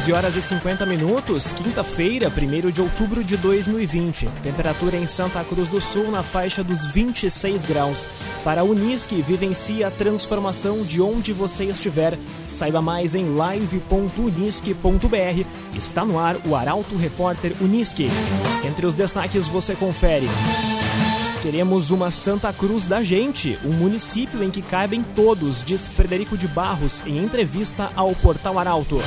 11 horas e 50 minutos, quinta-feira, 1 de outubro de 2020. Temperatura em Santa Cruz do Sul na faixa dos 26 graus. Para a Unisque, vivencie a transformação de onde você estiver. Saiba mais em live.unisque.br. Está no ar o Arauto Repórter Unisque. Entre os destaques você confere. Queremos uma Santa Cruz da gente, um município em que cabem todos, diz Frederico de Barros em entrevista ao Portal Arauto.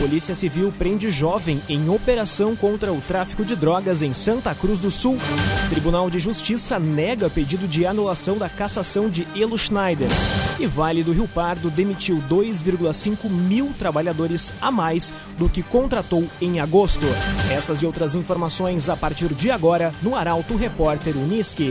Polícia Civil prende jovem em operação contra o tráfico de drogas em Santa Cruz do Sul. Tribunal de Justiça nega pedido de anulação da cassação de Elo Schneider. E Vale do Rio Pardo demitiu 2,5 mil trabalhadores a mais do que contratou em agosto. Essas e outras informações a partir de agora no Arauto Repórter Unisque.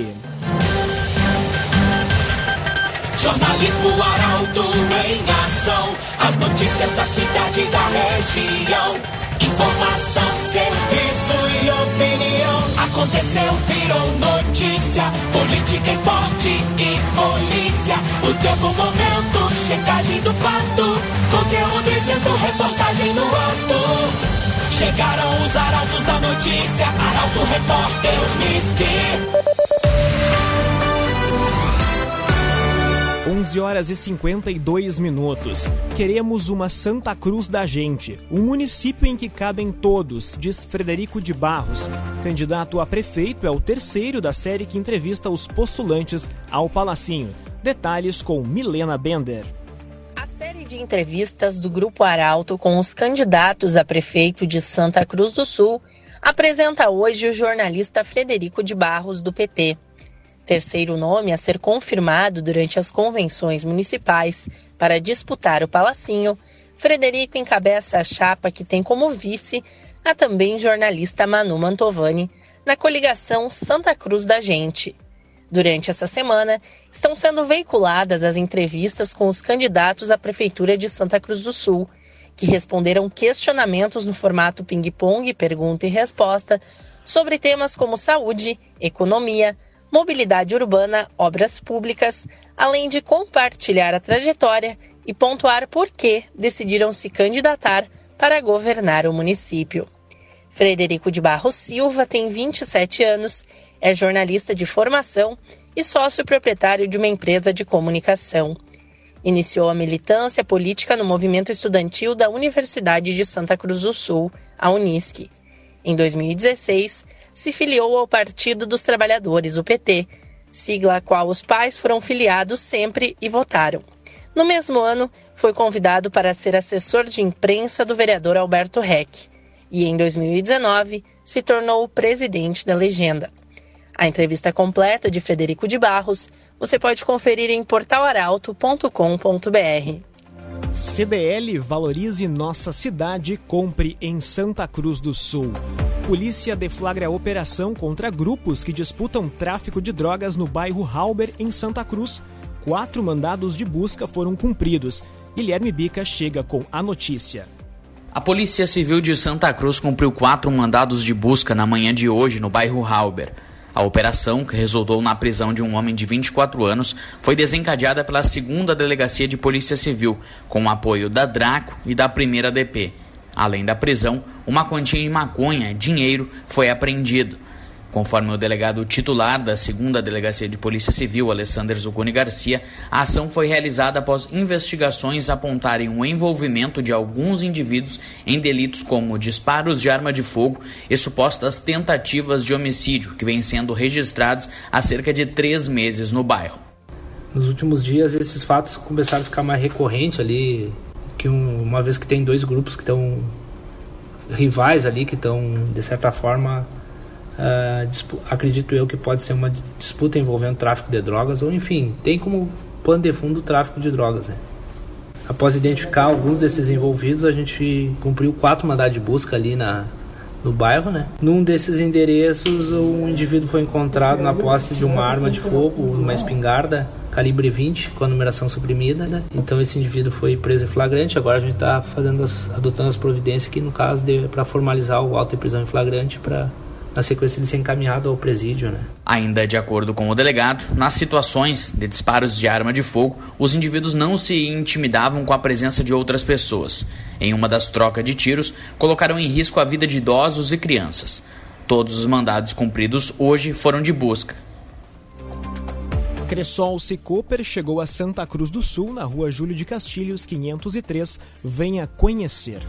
Jornalismo Arauto em ação. As notícias da cidade e da região. Informação, serviço e opinião. Aconteceu, virou notícia. Política, esporte e polícia. O tempo, momento, checagem do fato. Conteúdo dizendo, reportagem no ato. Chegaram os arautos da notícia. Arauto, repórter, Unisque. 11 horas e 52 minutos. Queremos uma Santa Cruz da gente, um município em que cabem todos, diz Frederico de Barros. Candidato a prefeito é o terceiro da série que entrevista os postulantes ao Palacinho. Detalhes com Milena Bender. Série de entrevistas do Grupo Arauto com os candidatos a prefeito de Santa Cruz do Sul apresenta hoje o jornalista Frederico de Barros, do PT terceiro nome a ser confirmado durante as convenções municipais para disputar o Palacinho, Frederico encabeça a chapa que tem como vice a também jornalista Manu Mantovani, na coligação Santa Cruz da Gente. Durante essa semana, estão sendo veiculadas as entrevistas com os candidatos à Prefeitura de Santa Cruz do Sul, que responderam questionamentos no formato ping-pong, pergunta e resposta, sobre temas como saúde, economia, mobilidade urbana, obras públicas, além de compartilhar a trajetória e pontuar por que decidiram se candidatar para governar o município. Frederico de Barros Silva tem 27 anos, é jornalista de formação e sócio proprietário de uma empresa de comunicação. Iniciou a militância política no movimento estudantil da Universidade de Santa Cruz do Sul, a Unisc. Em 2016, se filiou ao Partido dos Trabalhadores, o PT, sigla a qual os pais foram filiados sempre e votaram. No mesmo ano, foi convidado para ser assessor de imprensa do vereador Alberto Reck e, em 2019, se tornou o presidente da legenda. A entrevista completa de Frederico de Barros você pode conferir em portalaralto.com.br. CDL valorize nossa cidade, compre em Santa Cruz do Sul. Polícia deflagra a operação contra grupos que disputam tráfico de drogas no bairro Halber, em Santa Cruz. Quatro mandados de busca foram cumpridos. Guilherme Bica chega com a notícia. A Polícia Civil de Santa Cruz cumpriu quatro mandados de busca na manhã de hoje no bairro Halber. A operação, que resultou na prisão de um homem de 24 anos, foi desencadeada pela segunda Delegacia de Polícia Civil, com o apoio da Draco e da primeira DP. Além da prisão, uma quantia em maconha, dinheiro, foi apreendido. Conforme o delegado titular da segunda Delegacia de Polícia Civil, Alessandro Zucconi Garcia, a ação foi realizada após investigações apontarem o envolvimento de alguns indivíduos em delitos como disparos de arma de fogo e supostas tentativas de homicídio, que vêm sendo registrados há cerca de três meses no bairro. Nos últimos dias, esses fatos começaram a ficar mais recorrentes ali, que um, uma vez que tem dois grupos que estão rivais ali, que estão, de certa forma, Uh, acredito eu que pode ser uma disputa envolvendo tráfico de drogas, ou enfim, tem como pano de fundo o tráfico de drogas. Né? Após identificar alguns desses envolvidos, a gente cumpriu quatro mandados de busca ali na, no bairro. Né? Num desses endereços, um indivíduo foi encontrado na posse de uma arma de fogo, uma espingarda calibre 20 com a numeração suprimida. Né? Então esse indivíduo foi preso em flagrante. Agora a gente está fazendo as, adotando as providências aqui no caso para formalizar o auto de prisão em flagrante para na sequência de ser encaminhado ao presídio. Né? Ainda de acordo com o delegado, nas situações de disparos de arma de fogo, os indivíduos não se intimidavam com a presença de outras pessoas. Em uma das trocas de tiros, colocaram em risco a vida de idosos e crianças. Todos os mandados cumpridos hoje foram de busca. Cressol Cicoper chegou a Santa Cruz do Sul, na rua Júlio de Castilhos, 503. Venha conhecer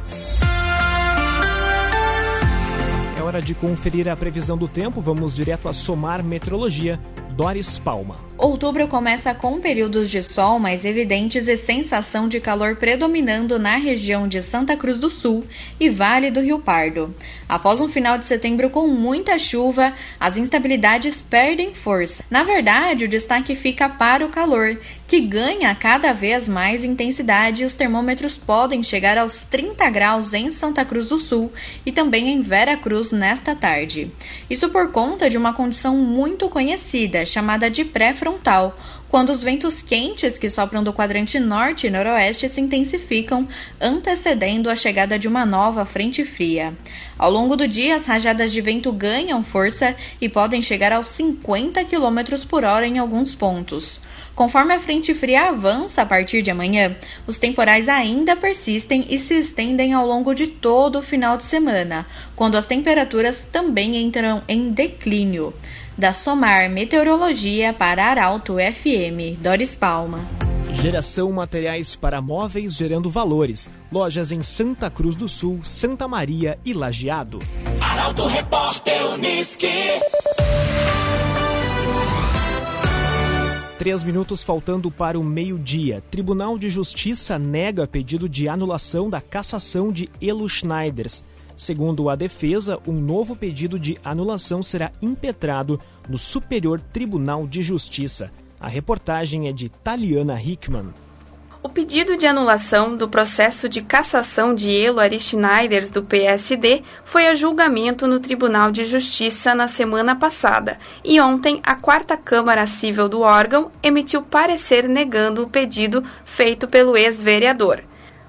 hora de conferir a previsão do tempo, vamos direto a Somar Meteorologia. Doris Palma. Outubro começa com períodos de sol mais evidentes e sensação de calor predominando na região de Santa Cruz do Sul e Vale do Rio Pardo. Após um final de setembro com muita chuva, as instabilidades perdem força. Na verdade, o destaque fica para o calor, que ganha cada vez mais intensidade e os termômetros podem chegar aos 30 graus em Santa Cruz do Sul e também em Vera Cruz nesta tarde. Isso por conta de uma condição muito conhecida, chamada de pré-frontal, quando os ventos quentes que sopram do quadrante norte e noroeste se intensificam, antecedendo a chegada de uma nova frente fria. Ao longo do dia, as rajadas de vento ganham força e podem chegar aos 50 km por hora em alguns pontos. Conforme a frente fria avança a partir de amanhã, os temporais ainda persistem e se estendem ao longo de todo o final de semana, quando as temperaturas também entram em declínio. Da Somar Meteorologia para Arauto FM, Doris Palma. Geração materiais para móveis gerando valores. Lojas em Santa Cruz do Sul, Santa Maria e Lajeado. Arauto Repórter Uniski. Três minutos faltando para o meio-dia. Tribunal de Justiça nega pedido de anulação da cassação de Elo Schneiders. Segundo a defesa, um novo pedido de anulação será impetrado no Superior Tribunal de Justiça. A reportagem é de Taliana Hickman. O pedido de anulação do processo de cassação de Elo Schneiders do PSD foi a julgamento no Tribunal de Justiça na semana passada e ontem a quarta Câmara Civil do órgão emitiu parecer negando o pedido feito pelo ex-vereador.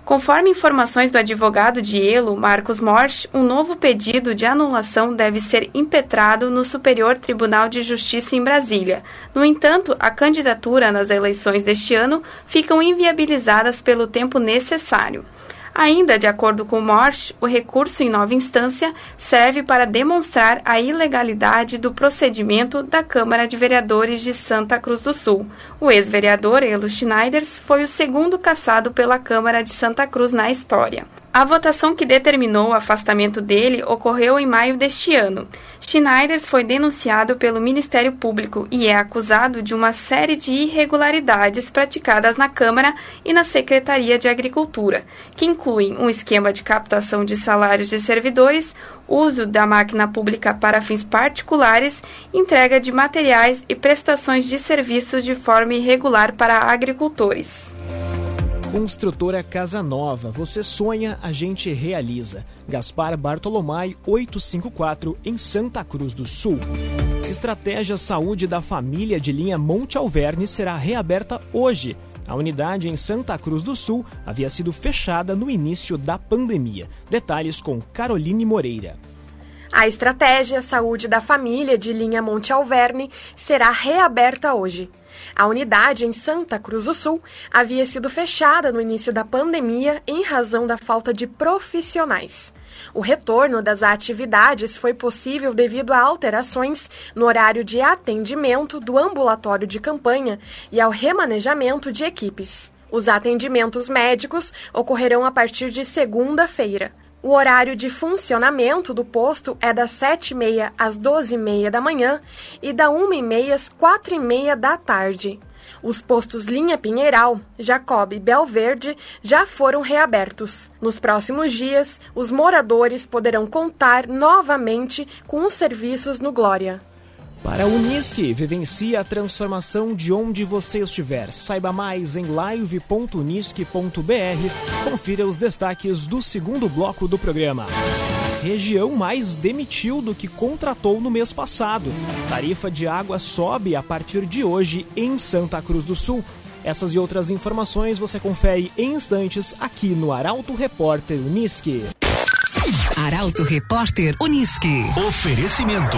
Conforme informações do advogado de Elo, Marcos Morsch, um novo pedido de anulação deve ser impetrado no Superior Tribunal de Justiça em Brasília. No entanto, a candidatura nas eleições deste ano ficam inviabilizadas pelo tempo necessário. Ainda de acordo com Morsch, o recurso em nova instância serve para demonstrar a ilegalidade do procedimento da Câmara de Vereadores de Santa Cruz do Sul. O ex-vereador Elo Schneiders foi o segundo cassado pela Câmara de Santa Cruz na história. A votação que determinou o afastamento dele ocorreu em maio deste ano. Schneiders foi denunciado pelo Ministério Público e é acusado de uma série de irregularidades praticadas na Câmara e na Secretaria de Agricultura, que incluem um esquema de captação de salários de servidores, uso da máquina pública para fins particulares, entrega de materiais e prestações de serviços de forma irregular para agricultores. Construtora Casa Nova, você sonha, a gente realiza. Gaspar Bartolomai 854 em Santa Cruz do Sul. Estratégia Saúde da Família de linha Monte Alverne será reaberta hoje. A unidade em Santa Cruz do Sul havia sido fechada no início da pandemia. Detalhes com Caroline Moreira. A estratégia Saúde da Família de linha Monte Alverne será reaberta hoje. A unidade em Santa Cruz do Sul havia sido fechada no início da pandemia em razão da falta de profissionais. O retorno das atividades foi possível devido a alterações no horário de atendimento do ambulatório de campanha e ao remanejamento de equipes. Os atendimentos médicos ocorrerão a partir de segunda-feira. O horário de funcionamento do posto é das 7h30 às 12h30 da manhã e da 1h30 às 4h30 da tarde. Os postos Linha Pinheiral, Jacob e Belverde já foram reabertos. Nos próximos dias, os moradores poderão contar novamente com os serviços no Glória. Para a Unisque, vivencie a transformação de onde você estiver. Saiba mais em live.unisque.br. Confira os destaques do segundo bloco do programa. Região mais demitiu do que contratou no mês passado. Tarifa de água sobe a partir de hoje em Santa Cruz do Sul. Essas e outras informações você confere em instantes aqui no Arauto Repórter Unisque. Arauto Repórter Uniski. Oferecimento.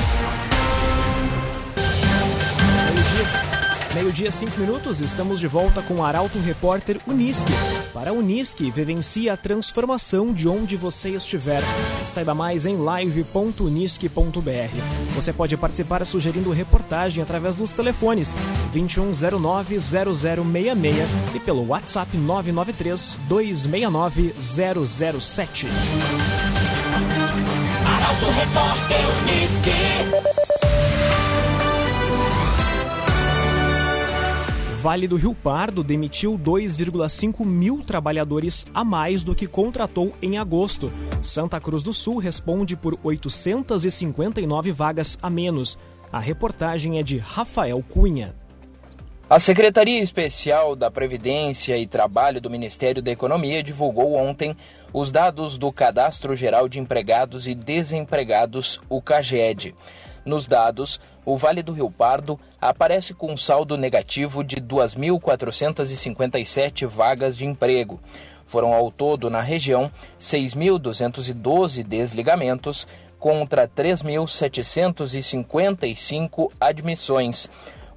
Meio-dia, cinco minutos, estamos de volta com o Arauto Repórter Unisque. Para Unisque, vivencie a transformação de onde você estiver. Saiba mais em live.unisque.br. Você pode participar sugerindo reportagem através dos telefones 2109-0066 e pelo WhatsApp 993-269-007. Arauto Repórter Unisque. Vale do Rio Pardo demitiu 2,5 mil trabalhadores a mais do que contratou em agosto. Santa Cruz do Sul responde por 859 vagas a menos. A reportagem é de Rafael Cunha. A Secretaria Especial da Previdência e Trabalho do Ministério da Economia divulgou ontem os dados do Cadastro Geral de Empregados e Desempregados, o CAGED. Nos dados, o Vale do Rio Pardo aparece com um saldo negativo de 2.457 vagas de emprego. Foram ao todo na região 6.212 desligamentos contra 3.755 admissões.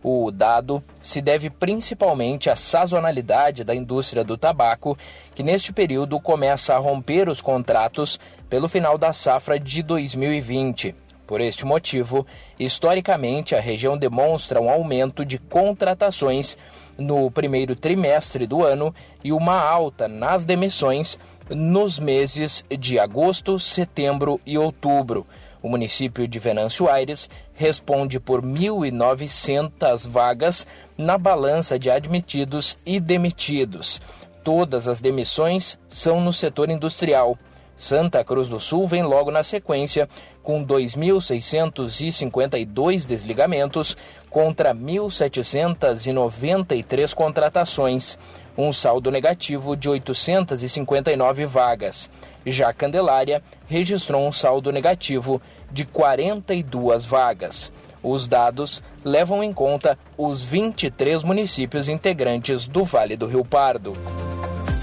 O dado se deve principalmente à sazonalidade da indústria do tabaco, que neste período começa a romper os contratos pelo final da safra de 2020. Por este motivo, historicamente, a região demonstra um aumento de contratações no primeiro trimestre do ano e uma alta nas demissões nos meses de agosto, setembro e outubro. O município de Venâncio Aires responde por 1.900 vagas na balança de admitidos e demitidos. Todas as demissões são no setor industrial. Santa Cruz do Sul vem logo na sequência, com 2.652 desligamentos contra 1.793 contratações, um saldo negativo de 859 vagas. Já Candelária registrou um saldo negativo de 42 vagas. Os dados levam em conta os 23 municípios integrantes do Vale do Rio Pardo.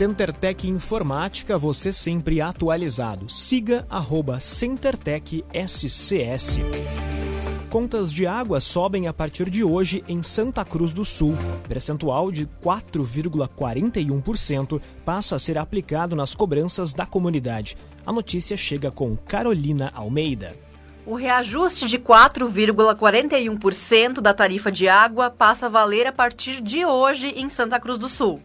CenterTech Informática, você sempre atualizado. Siga arroba CenterTech SCS. Contas de água sobem a partir de hoje em Santa Cruz do Sul. Percentual de 4,41% passa a ser aplicado nas cobranças da comunidade. A notícia chega com Carolina Almeida. O reajuste de 4,41% da tarifa de água passa a valer a partir de hoje em Santa Cruz do Sul.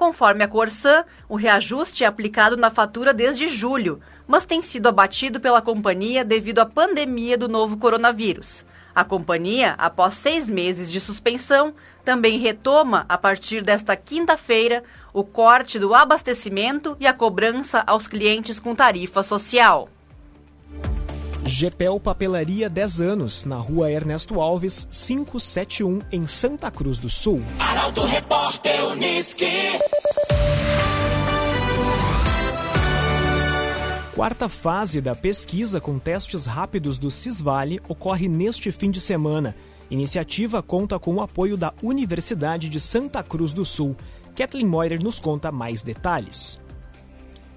Conforme a Corsan, o reajuste é aplicado na fatura desde julho, mas tem sido abatido pela companhia devido à pandemia do novo coronavírus. A companhia, após seis meses de suspensão, também retoma, a partir desta quinta-feira, o corte do abastecimento e a cobrança aos clientes com tarifa social. Gepel Papelaria 10 anos, na rua Ernesto Alves, 571, em Santa Cruz do Sul. Arauto Repórter Uniski. Quarta fase da pesquisa com testes rápidos do Cisvale ocorre neste fim de semana. Iniciativa conta com o apoio da Universidade de Santa Cruz do Sul. Kathleen Moyer nos conta mais detalhes.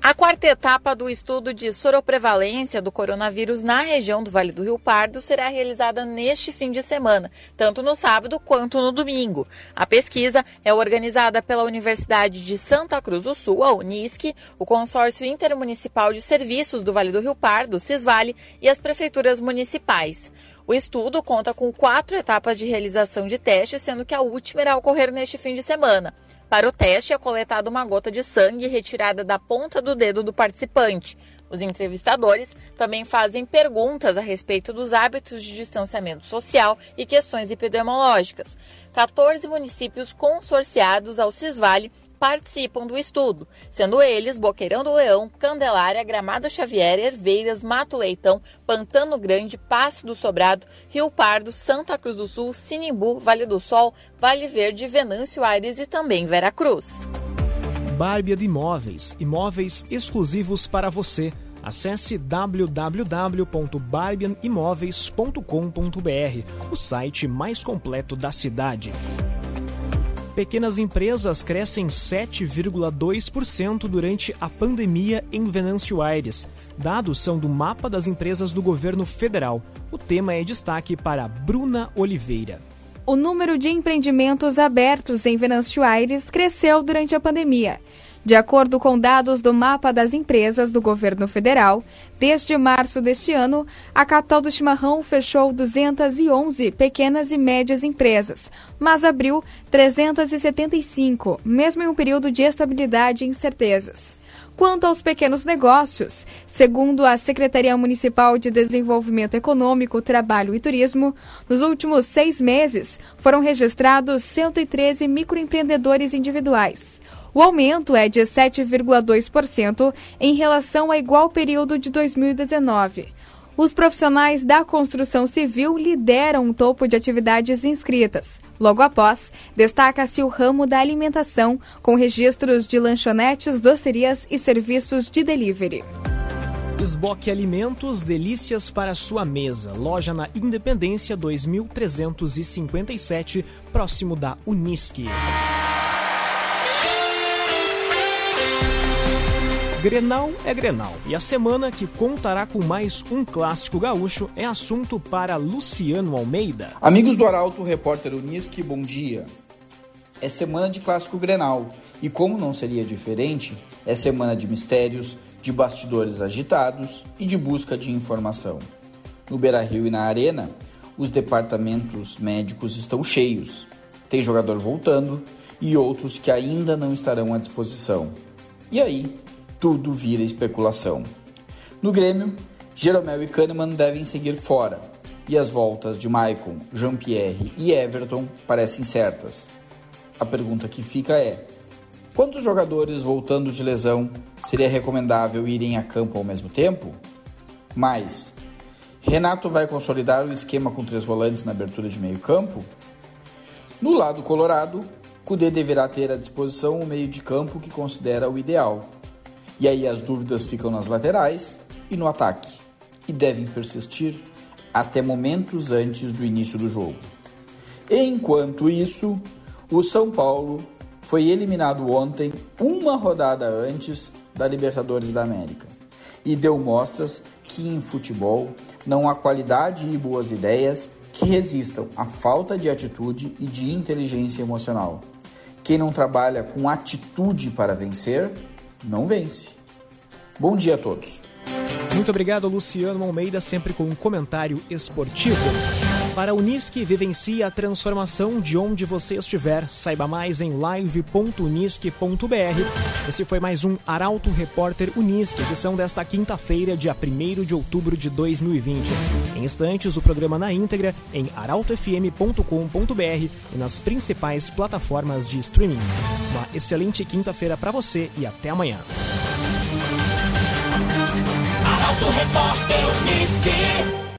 A quarta etapa do estudo de soroprevalência do coronavírus na região do Vale do Rio Pardo será realizada neste fim de semana, tanto no sábado quanto no domingo. A pesquisa é organizada pela Universidade de Santa Cruz do Sul, a Unisc, o Consórcio Intermunicipal de Serviços do Vale do Rio Pardo, Cisvale, e as prefeituras municipais. O estudo conta com quatro etapas de realização de testes, sendo que a última irá ocorrer neste fim de semana. Para o teste, é coletada uma gota de sangue retirada da ponta do dedo do participante. Os entrevistadores também fazem perguntas a respeito dos hábitos de distanciamento social e questões epidemiológicas. 14 municípios consorciados ao Cisvale participam do estudo, sendo eles Boqueirão do Leão, Candelária, Gramado Xavier, Herveiras, Mato Leitão, Pantano Grande, Passo do Sobrado, Rio Pardo, Santa Cruz do Sul, Sinimbu, Vale do Sol, Vale Verde, Venâncio Aires e também Veracruz. Bárbia de Imóveis, imóveis exclusivos para você. Acesse www.barbianimoveis.com.br, o site mais completo da cidade. Pequenas empresas crescem 7,2% durante a pandemia em Venâncio Aires. Dados são do mapa das empresas do governo federal. O tema é destaque para Bruna Oliveira. O número de empreendimentos abertos em Venâncio Aires cresceu durante a pandemia. De acordo com dados do mapa das empresas do governo federal, desde março deste ano, a capital do chimarrão fechou 211 pequenas e médias empresas, mas abriu 375, mesmo em um período de estabilidade e incertezas. Quanto aos pequenos negócios, segundo a Secretaria Municipal de Desenvolvimento Econômico, Trabalho e Turismo, nos últimos seis meses foram registrados 113 microempreendedores individuais. O aumento é de 7,2% em relação ao igual período de 2019. Os profissionais da construção civil lideram o topo de atividades inscritas. Logo após, destaca-se o ramo da alimentação, com registros de lanchonetes, docerias e serviços de delivery. Esboque Alimentos, delícias para sua mesa. Loja na Independência 2357, próximo da Unisque. Grenal é Grenal e a semana que contará com mais um clássico gaúcho é assunto para Luciano Almeida. Amigos do Arauto, repórter Unisque, bom dia. É semana de clássico Grenal e como não seria diferente, é semana de mistérios, de bastidores agitados e de busca de informação. No Beira-Rio e na Arena, os departamentos médicos estão cheios. Tem jogador voltando e outros que ainda não estarão à disposição. E aí, tudo vira especulação. No Grêmio, Jeromel e Kahneman devem seguir fora, e as voltas de Maicon, Jean-Pierre e Everton parecem certas. A pergunta que fica é: quantos jogadores voltando de lesão seria recomendável irem a campo ao mesmo tempo? Mais, Renato vai consolidar o esquema com três volantes na abertura de meio campo? No lado colorado, Kudê deverá ter à disposição o meio de campo que considera o ideal, e aí as dúvidas ficam nas laterais e no ataque, e devem persistir até momentos antes do início do jogo. Enquanto isso, o São Paulo foi eliminado ontem, uma rodada antes da Libertadores da América, e deu mostras que em futebol não há qualidade e boas ideias que resistam à falta de atitude e de inteligência emocional. Quem não trabalha com atitude para vencer não vence. Bom dia a todos. Muito obrigado, Luciano Almeida, sempre com um comentário esportivo. Para a Unisque, vivencie a transformação de onde você estiver. Saiba mais em live.unisque.br. Esse foi mais um Arauto Repórter Unisque, edição desta quinta-feira, dia 1 de outubro de 2020. Em instantes, o programa na íntegra em arautofm.com.br e nas principais plataformas de streaming. Uma excelente quinta-feira para você e até amanhã. Arauto Repórter Unisque.